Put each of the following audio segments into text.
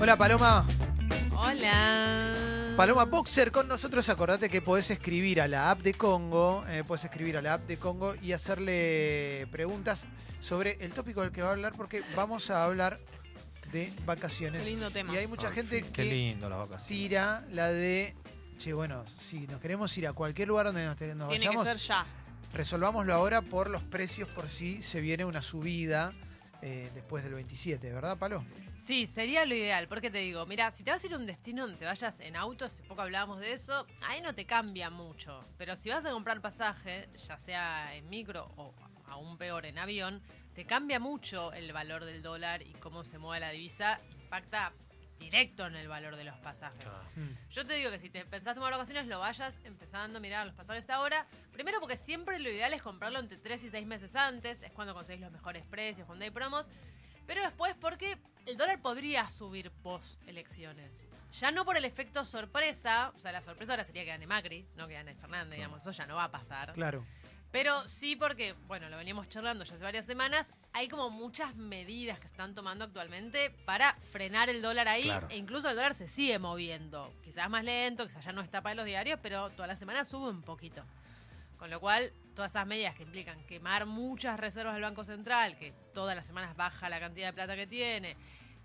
Hola Paloma. Hola. Paloma Boxer con nosotros. Acordate que podés escribir a la app de Congo, eh, podés escribir a la app de Congo y hacerle preguntas sobre el tópico del que va a hablar porque vamos a hablar de vacaciones. Qué lindo tema. Y hay mucha gente fin, Qué que lindo las vacaciones. tira la de, che, bueno, si nos queremos ir a cualquier lugar donde nos, nos Tiene vayamos, que ser ya. resolvámoslo ahora por los precios, por si se viene una subida eh, después del 27, ¿verdad, Palo? Sí, sería lo ideal, porque te digo, mira, si te vas a ir a un destino donde te vayas en auto, hace poco hablábamos de eso, ahí no te cambia mucho. Pero si vas a comprar pasaje, ya sea en micro o aún peor en avión, te cambia mucho el valor del dólar y cómo se mueve la divisa, impacta directo en el valor de los pasajes. Claro. Mm. Yo te digo que si te pensás tomar vacaciones, lo vayas empezando a mirar los pasajes ahora. Primero porque siempre lo ideal es comprarlo entre 3 y 6 meses antes, es cuando conseguís los mejores precios, cuando hay promos. Pero después porque el dólar podría subir post elecciones. Ya no por el efecto sorpresa, o sea, la sorpresa ahora sería que gane Macri, no que gane Fernández, digamos, eso ya no va a pasar. Claro. Pero sí porque, bueno, lo veníamos charlando ya hace varias semanas, hay como muchas medidas que están tomando actualmente para frenar el dólar ahí Claro. e incluso el dólar se sigue moviendo. Quizás más lento, quizás ya no está para los diarios, pero toda la semana sube un poquito. Con lo cual, todas esas medidas que implican quemar muchas reservas del Banco Central, que todas las semanas baja la cantidad de plata que tiene,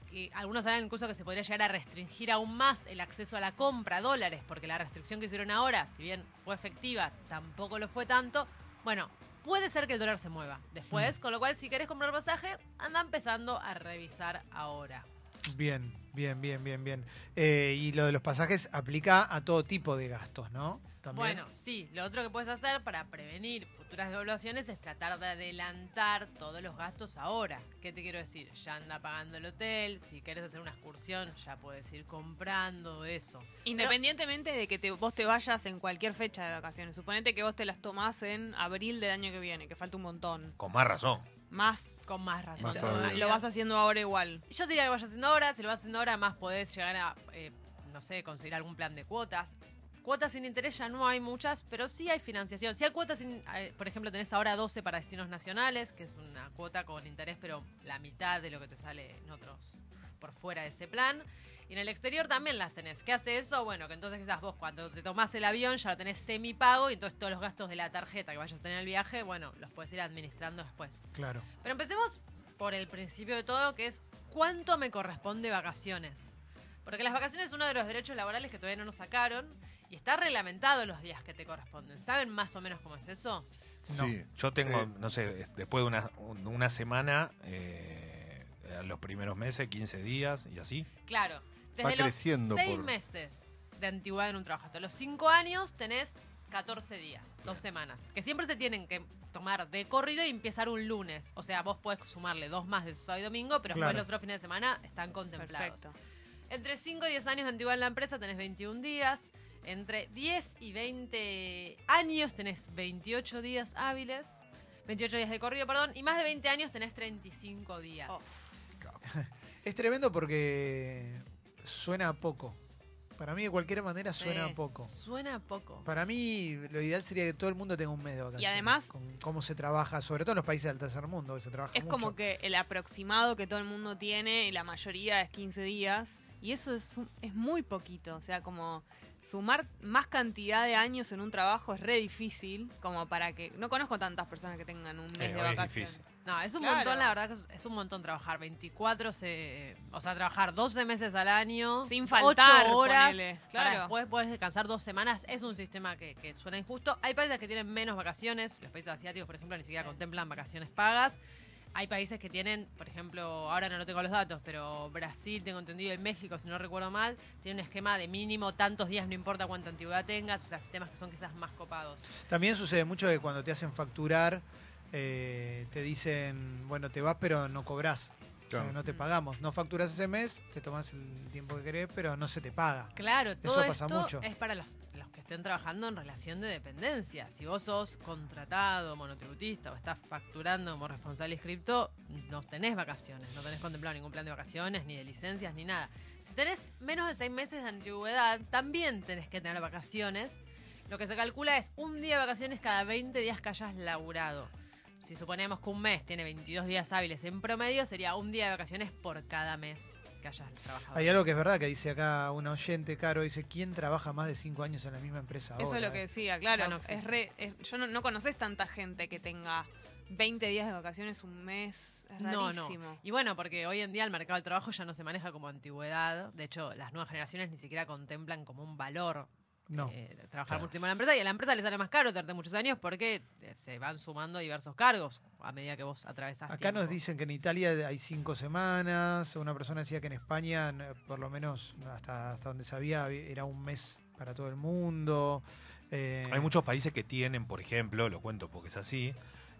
que algunos hablan incluso que se podría llegar a restringir aún más el acceso a la compra dólares, porque la restricción que hicieron ahora, si bien fue efectiva, tampoco lo fue tanto. Bueno, puede ser que el dólar se mueva después, con lo cual si querés comprar pasaje, anda empezando a revisar ahora. Bien, bien, bien, bien, bien. Eh, y lo de los pasajes aplica a todo tipo de gastos, ¿no? También. Bueno, sí, lo otro que puedes hacer para prevenir futuras devaluaciones es tratar de adelantar todos los gastos ahora. ¿Qué te quiero decir? Ya anda pagando el hotel, si querés hacer una excursión, ya puedes ir comprando eso. Independientemente de que te- vos te vayas en cualquier fecha de vacaciones. Suponete que vos te las tomás en abril del año que viene, que falta un montón. Con más razón. Más, Con más razón. Más lo- lo vas haciendo ahora igual. Yo diría que vayas haciendo ahora, si lo vas haciendo ahora, más podés llegar a, eh, no sé, conseguir algún plan de cuotas. Cuotas sin interés ya no hay muchas, pero sí hay financiación. Si hay cuotas, sin, eh, por ejemplo, tenés ahora 12 para destinos nacionales, que es una cuota con interés, pero la mitad de lo que te sale en otros por fuera de ese plan. Y en el exterior también las tenés. ¿Qué hace eso? Bueno, que entonces quizás vos cuando te tomás el avión ya lo tenés semi-pago y entonces todos los gastos de la tarjeta que vayas a tener en el viaje, bueno, los puedes ir administrando después. Claro. Pero empecemos por el principio de todo, que es cuánto me corresponde vacaciones. Porque las vacaciones es uno de los derechos laborales que todavía no nos sacaron y está reglamentado los días que te corresponden. ¿Saben más o menos cómo es eso? No. Sí. Yo tengo, Eh, no sé, es- después de una, un- una semana, eh, los primeros meses, 15 días y así. Claro. Va Desde los creciendo seis por- meses de antigüedad en un trabajo hasta los cinco años tenés 14 días, dos semanas, que siempre se tienen que tomar de corrido y empezar un lunes. O sea, vos podés sumarle dos más de sábado y domingo, pero Claro. después los otros fines de semana están contemplados. Perfecto. Entre 5 y 10 años de antigüedad en la empresa tenés 21 días. Entre 10 y 20 años tenés 28 días hábiles. 28 días de corrido, perdón. Y más de 20 años tenés 35 días. Oh. Es tremendo porque suena a poco. Para mí, de cualquier manera, suena Sí. a poco. Suena poco. Para mí, lo ideal sería que todo el mundo tenga un mes de vacaciones. además- Con cómo se trabaja, sobre todo en los países del tercer mundo, que se trabaja Es mucho. como que el aproximado que todo el mundo tiene, y la mayoría es 15 días, y eso es muy poquito. O sea, como sumar más cantidad de años en un trabajo es re difícil, como para que... No conozco tantas personas que tengan un mes Eh, de es vacaciones. No, es un Claro. montón, la verdad que es- es un montón trabajar. 24, se, o sea, trabajar 12 meses al año. Sin 8 faltar, horas. ponele, para claro. después puedes descansar dos semanas. Es un sistema que, que suena injusto. Hay países que tienen menos vacaciones. Los países asiáticos, por ejemplo, ni siquiera contemplan vacaciones pagas. Hay países que tienen, por ejemplo, ahora no lo tengo los datos, pero Brasil, tengo entendido, y México, si no recuerdo mal, tiene un esquema de mínimo tantos días, no importa cuánta antigüedad tengas, o sea, sistemas que son quizás más copados. También sucede mucho que cuando te hacen facturar, eh, te dicen, bueno, te vas, pero no cobras. O sea, Claro. no te pagamos. No facturas ese mes, te tomas el tiempo que querés, pero no se te paga. Claro, todo pasa esto mucho. es para los, los que estén trabajando en relación de dependencia. Si vos sos contratado, monotributista o estás facturando como responsable inscripto, no tenés vacaciones, no tenés contemplado ningún plan de vacaciones, ni de licencias, ni nada. Si tenés menos de seis meses de antigüedad, también tenés que tener vacaciones. Lo que se calcula es un día de vacaciones cada 20 días que hayas laburado. Si suponemos que un mes tiene 22 días hábiles en promedio, sería un día de vacaciones por cada mes. que hayas trabajado. Hay algo que es verdad que dice acá una oyente, Caro, dice, ¿quién trabaja más de cinco años en la misma empresa Eso es lo que eh?" decía, claro. No es re, es- yo no, no conoces tanta gente que tenga 20 días de vacaciones un mes. Es No, no. rarísimo. Y bueno, porque hoy en día el mercado del trabajo ya no se maneja como antigüedad. De hecho, las nuevas generaciones ni siquiera contemplan como un valor No. eh, trabajar Claro. mucho tiempo en la empresa. Y a la empresa le sale más caro tener muchos años porque eh, se van sumando diversos cargos a medida que vos atravesás Acá nos dicen que en Italia hay cinco semanas, una persona decía que en España, por lo menos hasta, hasta donde sabía, era un mes para todo el mundo. Eh, Hay muchos países que tienen, por ejemplo, lo cuento porque es así,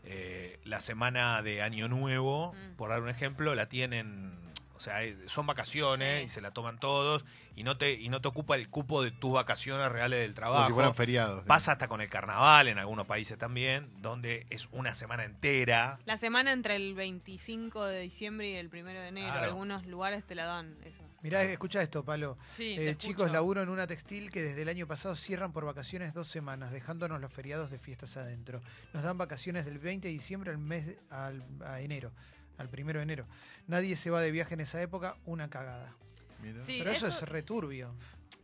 eh, la semana de Año Nuevo, Mm. por dar un ejemplo, la tienen, sea, eh, son vacaciones Sí. y se la toman todos y no te y no te ocupa el cupo de tus vacaciones reales del Como trabajo. si fueran feriados. Pasa hasta con el carnaval en algunos países también, donde es una semana entera. La semana entre el 25 de diciembre y el 1 de enero. Claro. Algunos lugares te la dan. Eso. Mirá, escucha esto, Palo. Sí, Eh, te chicos, laburo en una textil que desde el año pasado cierran por vacaciones dos semanas, dejándonos los feriados de fiestas adentro. Nos dan vacaciones del 20 de diciembre al mes de- al, a enero, al primero de enero. Nadie se va de viaje en esa época, una cagada. Mira. Sí, Pero eso, eso- es returbio.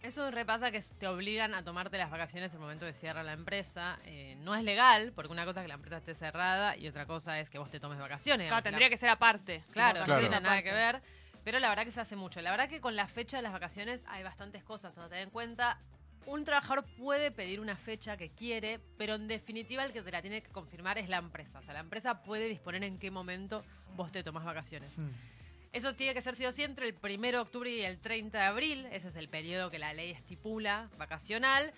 Eso repasa que te obligan a tomarte las vacaciones en el momento que cierra la empresa. Eh, no es legal, porque una cosa es que la empresa esté cerrada y otra cosa es que vos te tomes vacaciones. Claro, la- tendría que ser aparte. Claro, Claro. no tiene nada que ver. Pero la verdad que se hace mucho. La verdad que con la fecha de las vacaciones hay bastantes cosas a tener en cuenta. Un trabajador puede pedir una fecha que quiere, pero en definitiva el que te la tiene que confirmar es la empresa. O sea, la empresa puede disponer en qué momento vos te tomás vacaciones. Mm. Eso tiene que ser sí o sí entre el 1 de octubre y el 30 de abril. Ese es el periodo que la ley estipula, vacacional.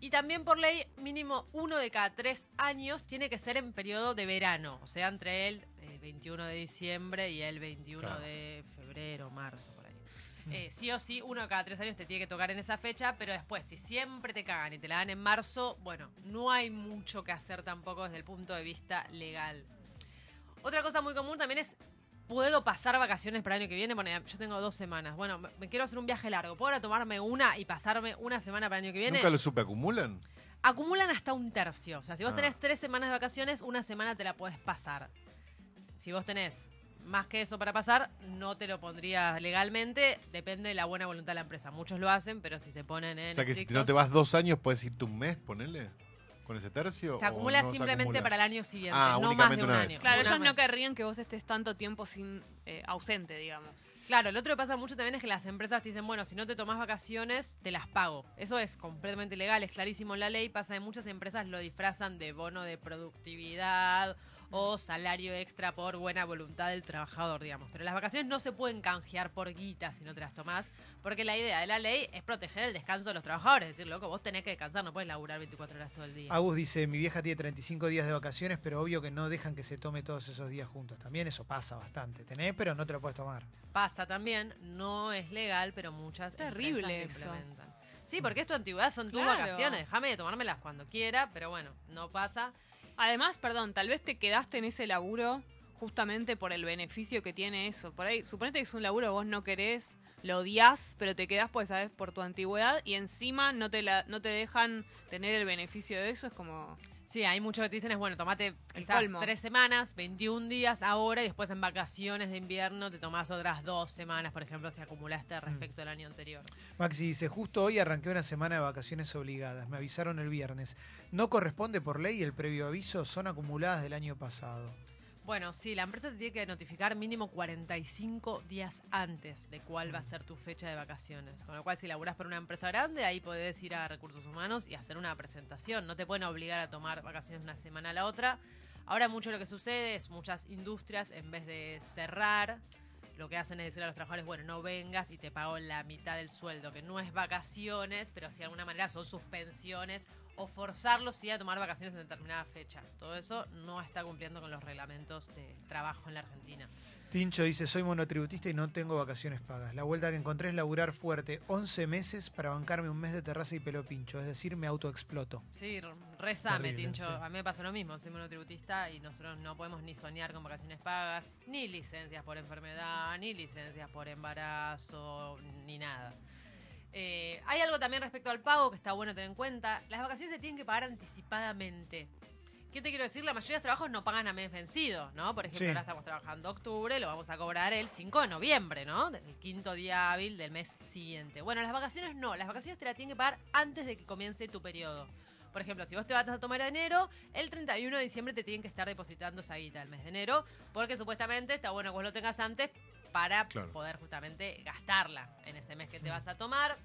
Y también por ley, mínimo uno de cada tres años tiene que ser en periodo de verano. O sea, entre el eh, 21 de diciembre y el 21 Claro. de febrero, marzo, por ahí. Eh, sí o sí, uno de cada tres años te tiene que tocar en esa fecha, pero después, si siempre te cagan y te la dan en marzo, bueno, no hay mucho que hacer tampoco desde el punto de vista legal. Otra cosa muy común también es, ¿puedo pasar vacaciones para el año que viene? Bueno, yo tengo dos semanas. Bueno, me- me quiero hacer un viaje largo. ¿Puedo ahora tomarme una y pasarme una semana para el año que viene? ¿Nunca lo supe acumulan? acumulan hasta un tercio. O sea, si vos Ah. tenés tres semanas de vacaciones, una semana te la podés pasar. Si vos tenés más que eso para pasar, no te lo pondría legalmente. Depende de la buena voluntad de la empresa. Muchos lo hacen, pero si se ponen en. O sea que si no te vas dos años, puedes irte un mes, ponele, con ese tercio. Se acumula no se simplemente acumula? para el año siguiente, Ah, no más únicamente de un año. vez. Claro, Una ellos no querrían que vos estés tanto tiempo sin eh, ausente, digamos. Claro, lo otro que pasa mucho también es que las empresas te dicen, bueno, si no te tomás vacaciones, te las pago. Eso es completamente legal, es clarísimo en la ley. Pasa que muchas empresas lo disfrazan de bono de productividad o salario extra por buena voluntad del trabajador, digamos. Pero las vacaciones no se pueden canjear por guita si no te las tomás, porque la idea de la ley es proteger el descanso de los trabajadores. Es decir, loco, vos tenés que descansar, no puedes laburar 24 horas todo el día. Agus dice, mi vieja tiene 35 días de vacaciones, pero obvio que no dejan que se tome todos esos días juntos. También eso pasa bastante. Tenés, pero no te lo puedes tomar. Pasa también, no es legal, pero muchas Terrible eso. implementan. Sí, porque es tu antigüedad, son tus Claro. vacaciones. Déjame de tomármelas cuando quiera, pero bueno, no pasa. Además, perdón, tal vez te quedaste en ese laburo justamente por el beneficio que tiene eso. Por ahí, suponete que es un laburo vos no querés, lo odias, pero te quedás, pues, sabes, por tu antigüedad y encima no te la, no te dejan tener el beneficio de eso. Es como. Sí, hay muchos que te dicen es, bueno, tomate quizás tres semanas, 21 días ahora y después en vacaciones de invierno te tomás otras dos semanas, por ejemplo, si acumulaste respecto al año anterior. Maxi dice, justo hoy arranqué una semana de vacaciones obligadas. Me avisaron el viernes. No corresponde por ley el previo aviso, son acumuladas del año pasado. Bueno, sí, la empresa te tiene que notificar mínimo 45 días antes de cuál va a ser tu fecha de vacaciones. Con lo cual, si laburás para una empresa grande, ahí podés ir a recursos humanos y hacer una presentación. No te pueden obligar a tomar vacaciones una semana a la otra. Ahora mucho lo que sucede es muchas industrias, en vez de cerrar, lo que hacen es decir a los trabajadores, bueno, no vengas y te pago la mitad del sueldo, que no es vacaciones, pero si de alguna manera son suspensiones o forzarlos a tomar vacaciones en determinada fecha. Todo eso no está cumpliendo con los reglamentos de trabajo en la Argentina. Tincho dice, soy monotributista y no tengo vacaciones pagas. La vuelta que encontré es laburar fuerte 11 meses para bancarme un mes de terraza y pelo pincho. Es decir, me autoexploto. Sí, rezame, Terrible, Tincho. sí. A mí me pasa lo mismo, soy monotributista y nosotros no podemos ni soñar con vacaciones pagas, ni licencias por enfermedad, ni licencias por embarazo, ni nada. Eh, hay algo también respecto al pago que está bueno tener en cuenta. Las vacaciones se tienen que pagar anticipadamente. ¿Qué te quiero decir? La mayoría de los trabajos no pagan a mes vencido, ¿no? Por ejemplo, Sí. ahora estamos trabajando octubre, lo vamos a cobrar el 5 de noviembre, ¿no? El quinto día hábil del mes siguiente. Bueno, las vacaciones no, las vacaciones te las tienen que pagar antes de que comience tu periodo. Por ejemplo, si vos te vas a tomar enero, el 31 de diciembre te tienen que estar depositando esa guita del mes de enero, porque supuestamente está bueno que vos lo tengas antes para Claro. poder justamente gastarla en ese mes que te vas a tomar.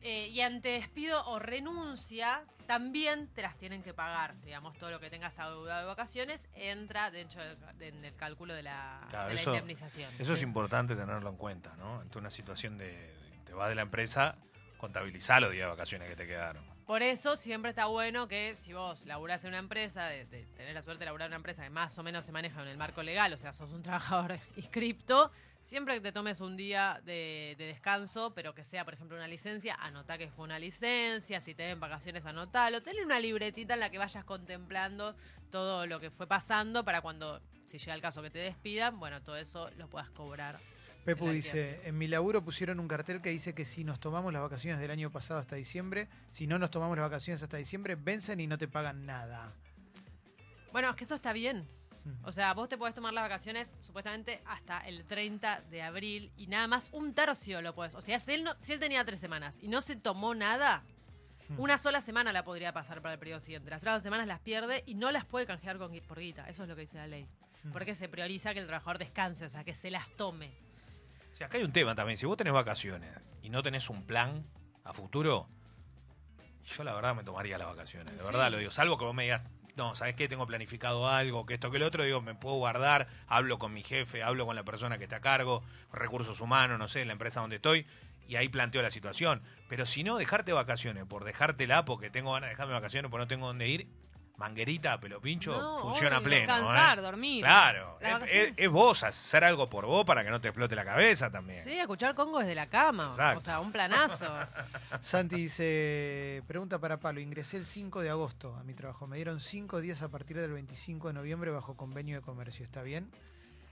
Eh, y ante despido o renuncia, también te las tienen que pagar. Digamos, todo lo que tengas adeudado de vacaciones entra dentro del, en el cálculo de la, Claro, de la eso- indemnización. Eso es importante tenerlo en cuenta, ¿no? Ante una situación de. Te vas de la empresa, contabilizá los días de vacaciones que te quedaron. Por eso siempre está bueno que si vos laburás en una empresa, de, de tener la suerte de laburar en una empresa que más o menos se maneja en el marco legal, o sea, sos un trabajador inscripto, siempre que te tomes un día de, de descanso, pero que sea, por ejemplo, una licencia, anotá que fue una licencia, si te den vacaciones, anotalo, tenle una libretita en la que vayas contemplando todo lo que fue pasando para cuando, si llega el caso que te despidan, bueno, todo eso lo puedas cobrar. Pepu dice, en mi laburo pusieron un cartel que dice que si nos tomamos las vacaciones del año pasado hasta diciembre, si no nos tomamos las vacaciones hasta diciembre, vencen y no te pagan nada. Bueno, es que eso está bien. O sea, vos te podés tomar las vacaciones supuestamente hasta el 30 de abril y nada más un tercio lo podés. O sea, si él, no, si él tenía tres semanas y no se tomó nada, una sola semana la podría pasar para el periodo siguiente. Las otras dos semanas las pierde y no las puede canjear con, por guita. Eso es lo que dice la ley. Porque se prioriza que el trabajador descanse, o sea, que se las tome. Si acá hay un tema también. Si vos tenés vacaciones y no tenés un plan a futuro, yo la verdad me tomaría las vacaciones. De Sí. verdad lo digo. Salvo que vos me digas, no, ¿sabes qué? Tengo planificado algo, que esto, que lo otro. Digo, me puedo guardar, hablo con mi jefe, hablo con la persona que está a cargo, recursos humanos, no sé, la empresa donde estoy. Y ahí planteo la situación. Pero si no, dejarte vacaciones por dejártela porque tengo ganas de dejarme vacaciones porque no tengo dónde ir, manguerita, pelo pincho, No, funciona obvio. pleno. ¿eh? Descansar, dormir. Claro, es, vos hacer algo por vos para que no te explote la cabeza también. Sí, escuchar Congo desde la cama. Exacto. O sea, un planazo. Santi dice, pregunta para Palo, ingresé el 5 de agosto a mi trabajo, me dieron 5 días a partir del 25 de noviembre bajo convenio de comercio, ¿está bien?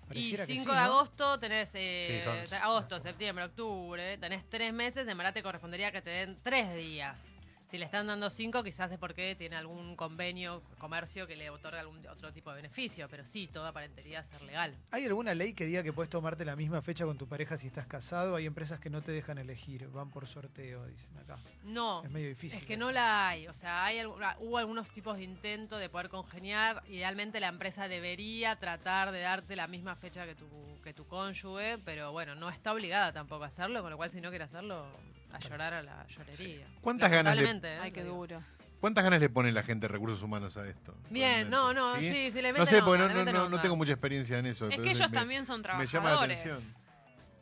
Y Pareciera que 5 sí, de ¿no? agosto tenés eh, Sí, son- te- agosto, septiembre, octubre, tenés tres meses, en verdad te correspondería que te den tres días. Si le están dando cinco, quizás es porque tiene algún convenio, comercio que le otorga algún otro tipo de beneficio, pero sí, todo aparentaría ser legal. ¿Hay alguna ley que diga que puedes tomarte la misma fecha con tu pareja si estás casado? Hay empresas que no te dejan elegir, van por sorteo, dicen acá. No, Es medio difícil. es que eso. no la hay. O sea, hay ah, hubo algunos tipos de intento de poder congeniar. Idealmente la empresa debería tratar de darte la misma fecha que tu, que tu cónyuge, pero bueno, no está obligada tampoco a hacerlo, con lo cual si no quiere hacerlo, a llorar a la llorería. ¿Cuántas ganas le- ¿eh? Ay, qué duro. ¿Cuántas ganas le pone la gente de recursos humanos a esto? Bien, no, no, sí, sí, le No meten sé, porque onda, no, no, no- no tengo mucha experiencia en eso. Es que ellos me- también son me llama la trabajadores. atención.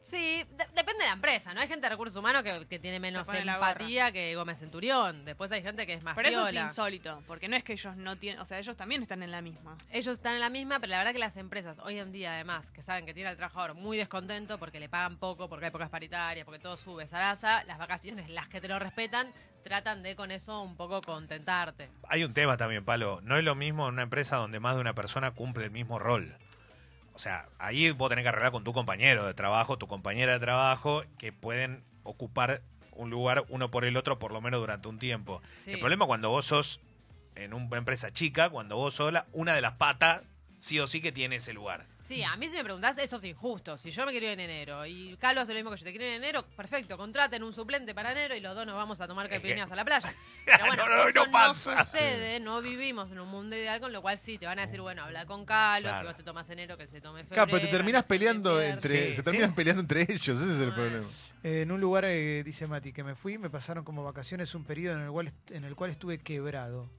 Sí, de- depende de la empresa, ¿no? Hay gente de recursos humanos que, que tiene menos empatía que Gómez Centurión. Después hay gente que es más Pero eso es insólito, porque no es que ellos no tienen, o sea, ellos también están en la misma. Ellos están en la misma, pero la verdad que las empresas hoy en día, además, que saben que tiene al trabajador muy descontento porque le pagan poco, porque hay pocas paritarias, porque todo sube salaza, las vacaciones, las que te lo respetan, tratan de con eso un poco contentarte. Hay un tema también, Palo. No es lo mismo en una empresa donde más de una persona cumple el mismo rol. O sea, ahí vos tenés que arreglar con tu compañero de trabajo, tu compañera de trabajo, que pueden ocupar un lugar uno por el otro por lo menos durante un tiempo. Sí. El problema cuando vos sos en una empresa chica, cuando vos sola, una de las patas sí o sí que tiene ese lugar. Sí, a mí si me preguntás, eso es injusto. Si yo me quiero ir en enero y Carlos hace lo mismo que yo te quiero ir en enero, perfecto, contraten un suplente para enero y los dos nos vamos a tomar caipirinhas a la playa. Pero bueno, No, no, eso no pasa. sucede, no vivimos en un mundo ideal, con lo cual sí, te van a decir, bueno, habla con Carlos, Claro. si vos te tomas enero, que él se tome febrero. Claro, pero te qué peleando entre. Sí, se terminan sí. peleando entre ellos, ese es el Ah. problema. Eh, en un lugar, eh, dice Mati, que me fui, me pasaron como vacaciones un periodo en el cual, est- en el cual estuve quebrado,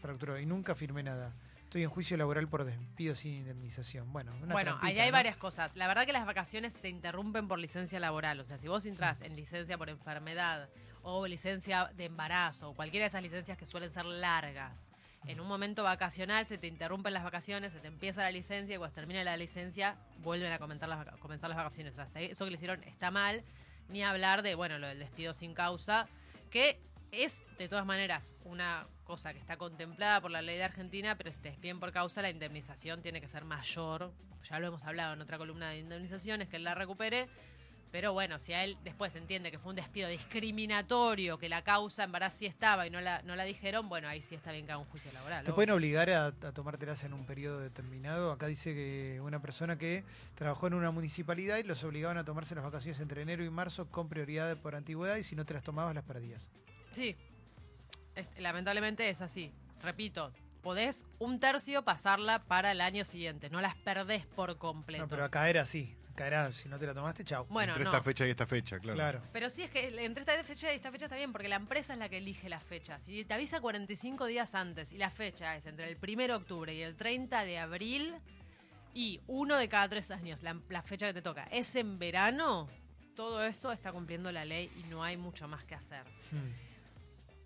fracturado, y nunca firmé nada. Estoy en juicio laboral por despido sin indemnización. Bueno, una Bueno, trampita, ahí hay ¿no? varias cosas. La verdad que las vacaciones se interrumpen por licencia laboral. O sea, si vos entras en licencia por enfermedad o licencia de embarazo o cualquiera de esas licencias que suelen ser largas, en un momento vacacional se te interrumpen las vacaciones, se te empieza la licencia y cuando termina la licencia vuelven a comentar las comenzar las vacaciones. O sea, eso que le hicieron está mal. Ni hablar de, bueno, lo del despido sin causa, que es de todas maneras una cosa que está contemplada por la ley de Argentina, pero si te despiden por causa, la indemnización tiene que ser mayor. Ya lo hemos hablado en otra columna de indemnizaciones, que él la recupere. Pero bueno, si a él después entiende que fue un despido discriminatorio, que la causa en verdad sí estaba y no la, no la dijeron, bueno, ahí sí está bien que haga un juicio laboral. ¿Te pueden obligar a, a tomártelas en un periodo determinado? Acá dice que una persona que trabajó en una municipalidad y los obligaban a tomarse las vacaciones entre enero y marzo con prioridad por antigüedad y si no te las tomabas las perdías. Sí, Es- lamentablemente es así. Repito, podés un tercio pasarla para el año siguiente, no las perdés por completo. No, pero acá era así. Acá era, si no te la tomaste, chao. bueno, Entre no. esta fecha y esta fecha, claro. Claro. Pero sí es que entre esta fecha y esta fecha está bien, porque la empresa es la que elige la fecha. Si te avisa 45 días antes y la fecha es entre el 1 de octubre y el 30 de abril, y uno de cada tres años, la, la fecha que te toca, es en verano, todo eso está cumpliendo la ley y no hay mucho más que hacer. Mm.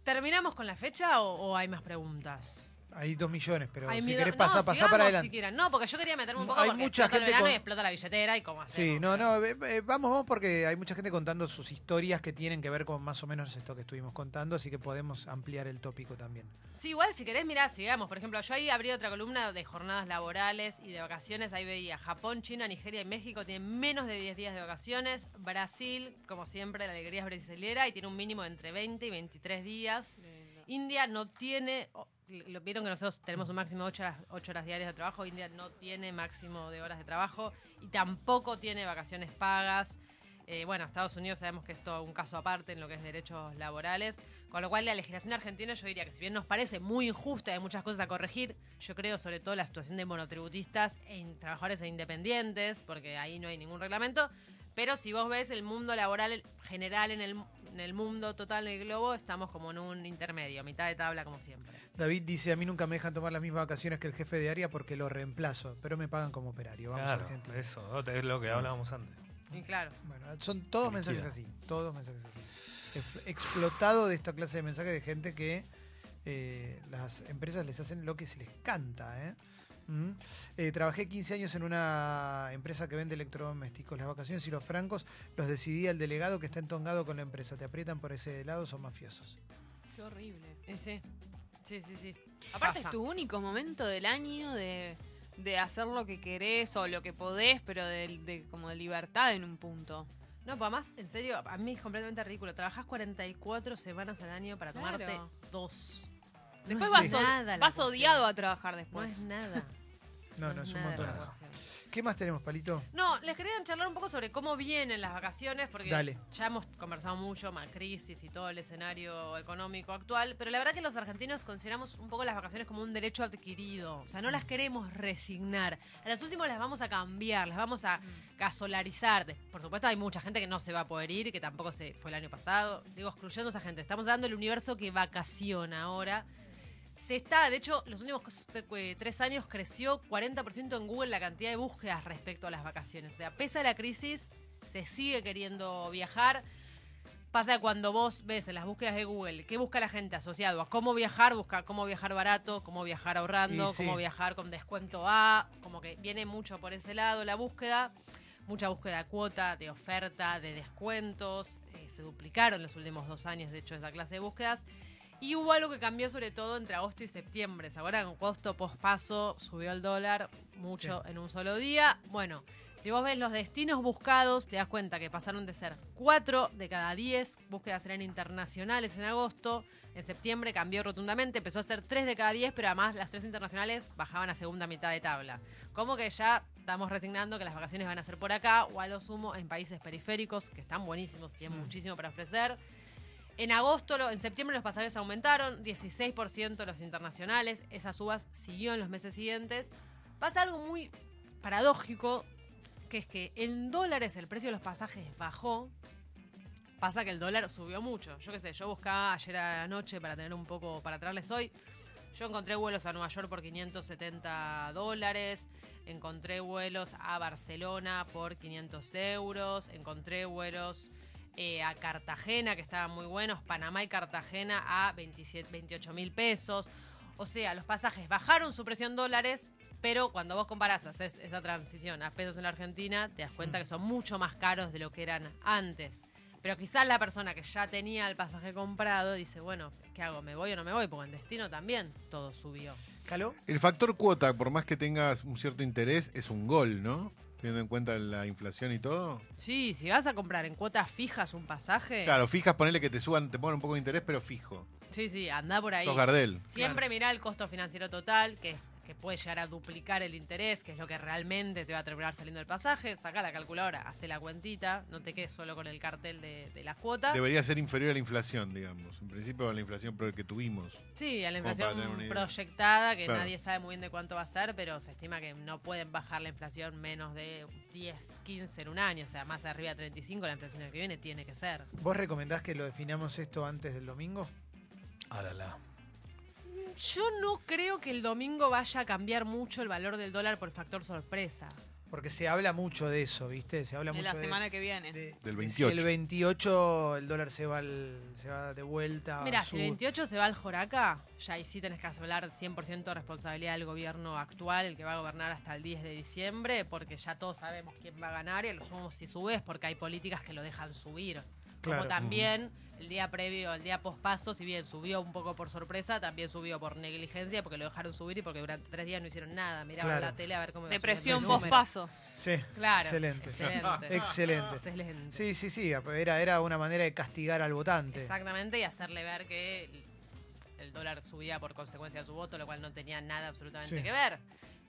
¿Terminamos con la fecha o, o hay más preguntas? Hay dos millones, pero Hay si querés no, pasar, sigamos para si adelante. quieren. No, porque yo quería meterme un poco Hay porque mucha explota el gente verano con- y explota la billetera y cómo hacemos. Sí, no, no, eh, eh, vamos, vamos porque hay mucha gente contando sus historias que tienen que ver con más o menos esto que estuvimos contando, así que podemos ampliar el tópico también. Sí, igual si querés, mirá, sigamos. Por ejemplo, yo ahí abrí otra columna de jornadas laborales y de vacaciones. Ahí veía Japón, China, Nigeria y México tienen menos de 10 días de vacaciones. Brasil, como siempre, la alegría es brasilera y tiene un mínimo de entre 20 y 23 días. India no tiene, oh, lo vieron que nosotros tenemos un máximo de 8 horas, ocho horas diarias de trabajo, India no tiene máximo de horas de trabajo y tampoco tiene vacaciones pagas. Eh, bueno, Estados Unidos sabemos que es todo un caso aparte en lo que es derechos laborales, con lo cual la legislación argentina yo diría que si bien nos parece muy injusta y hay muchas cosas a corregir, yo creo sobre todo la situación de monotributistas en trabajadores e independientes, porque ahí no hay ningún reglamento, pero si vos ves el mundo laboral general en el, en el mundo total del globo, estamos como en un intermedio, mitad de tabla como siempre. David dice, a mí nunca me dejan tomar las mismas vacaciones que el jefe de área porque lo reemplazo, pero me pagan como operario. Vamos Claro, Argentina. eso, es lo que hablábamos antes. Y claro. Bueno, son todos mensajes así, todos mensajes así. Ex- Explotado de esta clase de mensajes de gente que eh, las empresas les hacen lo que se les canta. ¿eh? Mm. Eh, trabajé 15 años en una empresa que vende electrodomésticos. Las vacaciones y los francos los decidía el delegado que está entongado con la empresa. Te aprietan por ese lado, son mafiosos. Qué horrible. Y sí, sí, sí. Aparte Pasa. es tu único momento del año de, de hacer lo que querés o lo que podés, pero de, de- como de libertad en un punto. No, pues además, en serio, a mí es completamente ridículo. Trabajás 44 semanas al año para tomarte Claro. dos. Después no vas, nada vas odiado a trabajar No después. es nada. No, no, es un montón. ¿Qué más tenemos, Palito? No, les quería charlar un poco sobre cómo vienen las vacaciones, porque Dale. ya hemos conversado mucho, más crisis y todo el escenario económico actual, pero la verdad que los argentinos consideramos un poco las vacaciones como un derecho adquirido, o sea, no las queremos resignar. A las últimas las vamos a cambiar, las vamos a gasolarizar. Por supuesto, hay mucha gente que no se va a poder ir, que tampoco se fue el año pasado. Digo, excluyendo a esa gente. Estamos hablando del universo que vacaciona ahora. Se está, de hecho, los últimos tres años creció 40% en Google la cantidad de búsquedas respecto a las vacaciones. O sea, pese a la crisis, se sigue queriendo viajar. Pasa cuando vos ves en las búsquedas de Google qué busca la gente asociado a cómo viajar, busca cómo viajar barato, cómo viajar ahorrando, sí. cómo viajar con descuento A, como que viene mucho por ese lado la búsqueda. Mucha búsqueda de cuota, de oferta, de descuentos. eh, se duplicaron los últimos dos años, de hecho, esa clase de búsquedas. Y hubo algo que cambió sobre todo entre agosto y septiembre. ¿Se acuerdan? Agosto pospaso subió el dólar mucho en un solo día. Bueno, si vos ves los destinos buscados, te das cuenta que pasaron de ser 4 de cada 10 búsquedas eran internacionales en agosto. En septiembre cambió rotundamente, empezó a ser 3 de cada 10, pero además las tres internacionales bajaban a segunda mitad de tabla. Como que ya estamos resignando que las vacaciones van a ser por acá o a lo sumo en países periféricos, que están buenísimos, tienen Mm. muchísimo para ofrecer. En agosto, en septiembre los pasajes aumentaron, 16% los internacionales, esas subas siguió en los meses siguientes. Pasa algo muy paradójico, que es que en dólares el precio de los pasajes bajó, pasa que el dólar subió mucho. Yo qué sé, yo buscaba ayer a la noche para tener un poco, para traerles hoy, yo encontré vuelos a Nueva York por 570 dólares, encontré vuelos a Barcelona por 500 euros, encontré vuelos eh, a Cartagena, que estaban muy buenos, Panamá y Cartagena a 27, 28 mil pesos. O sea, los pasajes bajaron su precio en dólares, pero cuando vos comparás, haces esa transición a pesos en la Argentina, te das cuenta que son mucho más caros de lo que eran antes. Pero quizás la persona que ya tenía el pasaje comprado dice, bueno, ¿qué hago? ¿Me voy o no me voy? Porque en destino también todo subió. ¿Caló? El factor cuota, por más que tengas un cierto interés, es un gol, ¿no? Teniendo en cuenta la inflación y todo. Sí, si vas a comprar en cuotas fijas un pasaje. Claro, fijas, ponele que te suban, te pongan un poco de interés, pero fijo. Sí, sí, anda por ahí. Sos Gardel. Siempre mirá el costo financiero total, que es que puede llegar a duplicar el interés, que es lo que realmente te va a terminar saliendo el pasaje. Saca la calculadora, hace la cuentita, no te quedes solo con el cartel de, de las cuotas. Debería ser inferior a la inflación, digamos. En principio a la inflación que tuvimos. Sí, a la inflación proyectada, que Claro. nadie sabe muy bien de cuánto va a ser, pero se estima que no pueden bajar la inflación menos de 10, 15 en un año. O sea, más arriba de 35 la inflación del que viene tiene que ser. ¿Vos recomendás que lo definamos esto antes del domingo? Ahora la. Yo no creo que el domingo vaya a cambiar mucho el valor del dólar por factor sorpresa. Porque se habla mucho de eso, ¿viste? Se habla mucho la de- semana que viene. de- Del de si 28. el 28 el dólar se va, al- se va de vuelta. Mira, si el sur. 28 se va al Joraca, ya ahí sí tenés que hablar 100% de responsabilidad del gobierno actual, el que va a gobernar hasta el 10 de diciembre, porque ya todos sabemos quién va a ganar y a lo sumo si sube es porque hay políticas que lo dejan subir. Claro. Como también el día previo, el día pospaso, si bien subió un poco por sorpresa, también subió por negligencia, porque lo dejaron subir y porque durante tres días no hicieron nada. Miraban Claro. la tele a ver cómo iba Depresión post-paso. Sí, Claro. excelente. Excelente. Excelente. Excelente. Sí, sí, sí, era, era una manera de castigar al votante. Exactamente, y hacerle ver que el, el dólar subía por consecuencia de su voto, lo cual no tenía nada absolutamente Sí. que ver.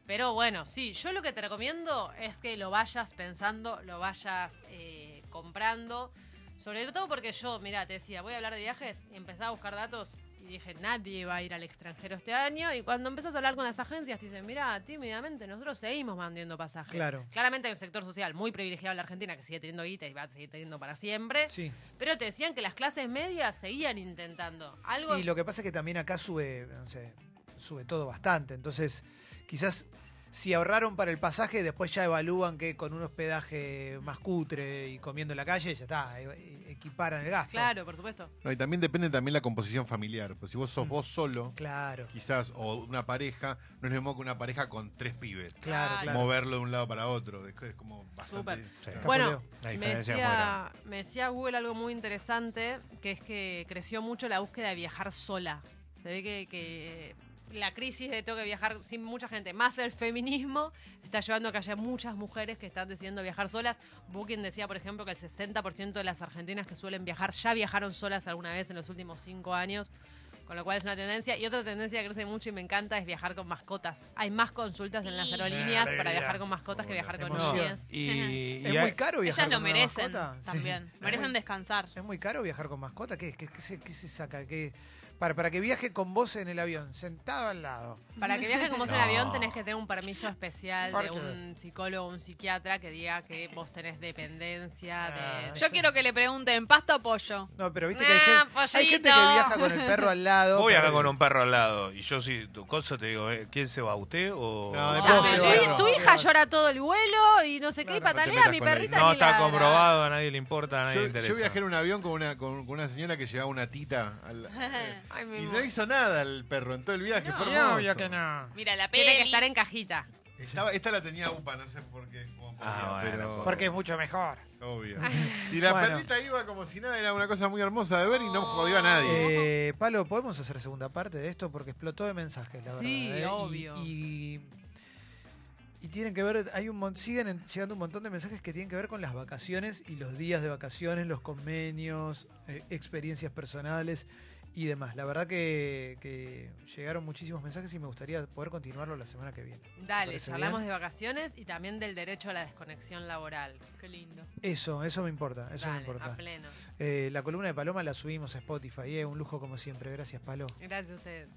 Pero bueno, sí, yo lo que te recomiendo es que lo vayas pensando, lo vayas eh, comprando. Sobre todo porque yo, mira, te decía, voy a hablar de viajes y empezaba a buscar datos y dije, nadie va a ir al extranjero este año. Y cuando empezás a hablar con las agencias, te dicen, mira, tímidamente nosotros seguimos mandando pasajes. Claro. Claramente hay un sector social muy privilegiado en la Argentina que sigue teniendo guita y va a seguir teniendo para siempre. Sí. Pero te decían que las clases medias seguían intentando. Algo. Y lo que pasa es que también acá sube, no sé, sube todo bastante. Entonces, quizás si ahorraron para el pasaje, después ya evalúan que con un hospedaje más cutre y comiendo en la calle, ya está, e- equiparan el gasto. Claro, por supuesto. No, y también depende también la composición familiar. Pues si vos sos Mm. vos solo, Claro, quizás, o una pareja, no es lo mismo que una pareja con tres pibes. claro, Claro. Moverlo de un lado para otro. Es, es como bastante. Sí. Bueno. La me decía, me decía Google algo muy interesante, que es que creció mucho la búsqueda de viajar sola. Se ve que, que la crisis de tengo que viajar sin mucha gente, más el feminismo, está llevando a que haya muchas mujeres que están decidiendo viajar solas. Booking decía, por ejemplo, que el 60% de las argentinas que suelen viajar ya viajaron solas alguna vez en los últimos cinco años. Con lo cual es una tendencia. Y otra tendencia que crece mucho y me encanta es viajar con mascotas. Hay más consultas en las aerolíneas para viajar con mascotas que viajar con niñas. Y, y ¿Es muy caro viajar Ellas lo merecen mascota? Sí. también. ¿Es Merecen muy- descansar. ¿Es muy caro viajar con mascota? ¿Qué, qué- qué se, qué se saca? ¿Qué- para, para que viaje con vos en el avión, sentado al lado. Para que viajes con vos en No. avión tenés que tener un permiso especial ¿Por de qué? un psicólogo o un psiquiatra que diga que vos tenés dependencia Ah, de... Yo quiero que le pregunten, ¿pasta o pollo? No, pero viste que hay, Ah, gente, hay gente que viaja con el perro al lado. Vos viajás pero- con un perro al lado y yo si tu cosa te digo, eh, ¿quién se va? ¿Usted o...? No, de Escuchame, vos, tu, hija llora todo el vuelo y no sé qué, y Claro, no te patalea, metas mi con perrita No ni está ladra. comprobado, a nadie le importa, a nadie Yo, le yo interesa. viajé en un avión con una, con, con una señora que llevaba una tita. al- eh, Ay, mi y amor. no hizo nada el perro en todo el viaje. fue hermoso. Obvio que no. Mira, la peli. Tiene que estar en cajita. Estaba- esta la tenía UPA, no sé por qué. cómo podía, Ah, bueno, pero Porque es mucho mejor. obvio. Y la Bueno. perrita iba como si nada, era una cosa muy hermosa de ver y no jodió a nadie. Eh, Palo, ¿podemos hacer segunda parte de esto? Porque explotó de mensajes, la Sí, verdad. ¿eh? Y- obvio. Y, y tienen que ver, hay un mon- siguen en- llegando un montón de mensajes que tienen que ver con las vacaciones y los días de vacaciones, los convenios, eh, experiencias personales y demás. La verdad que, que llegaron muchísimos mensajes y me gustaría poder continuarlo la semana que viene. Dale, charlamos bien? de vacaciones y también del derecho a la desconexión laboral. Qué lindo. Eso, eso me importa, eso me importa. a pleno. Eh, la columna de Paloma la subimos a Spotify, eh, un lujo como siempre. Gracias, Palo. Gracias a ustedes.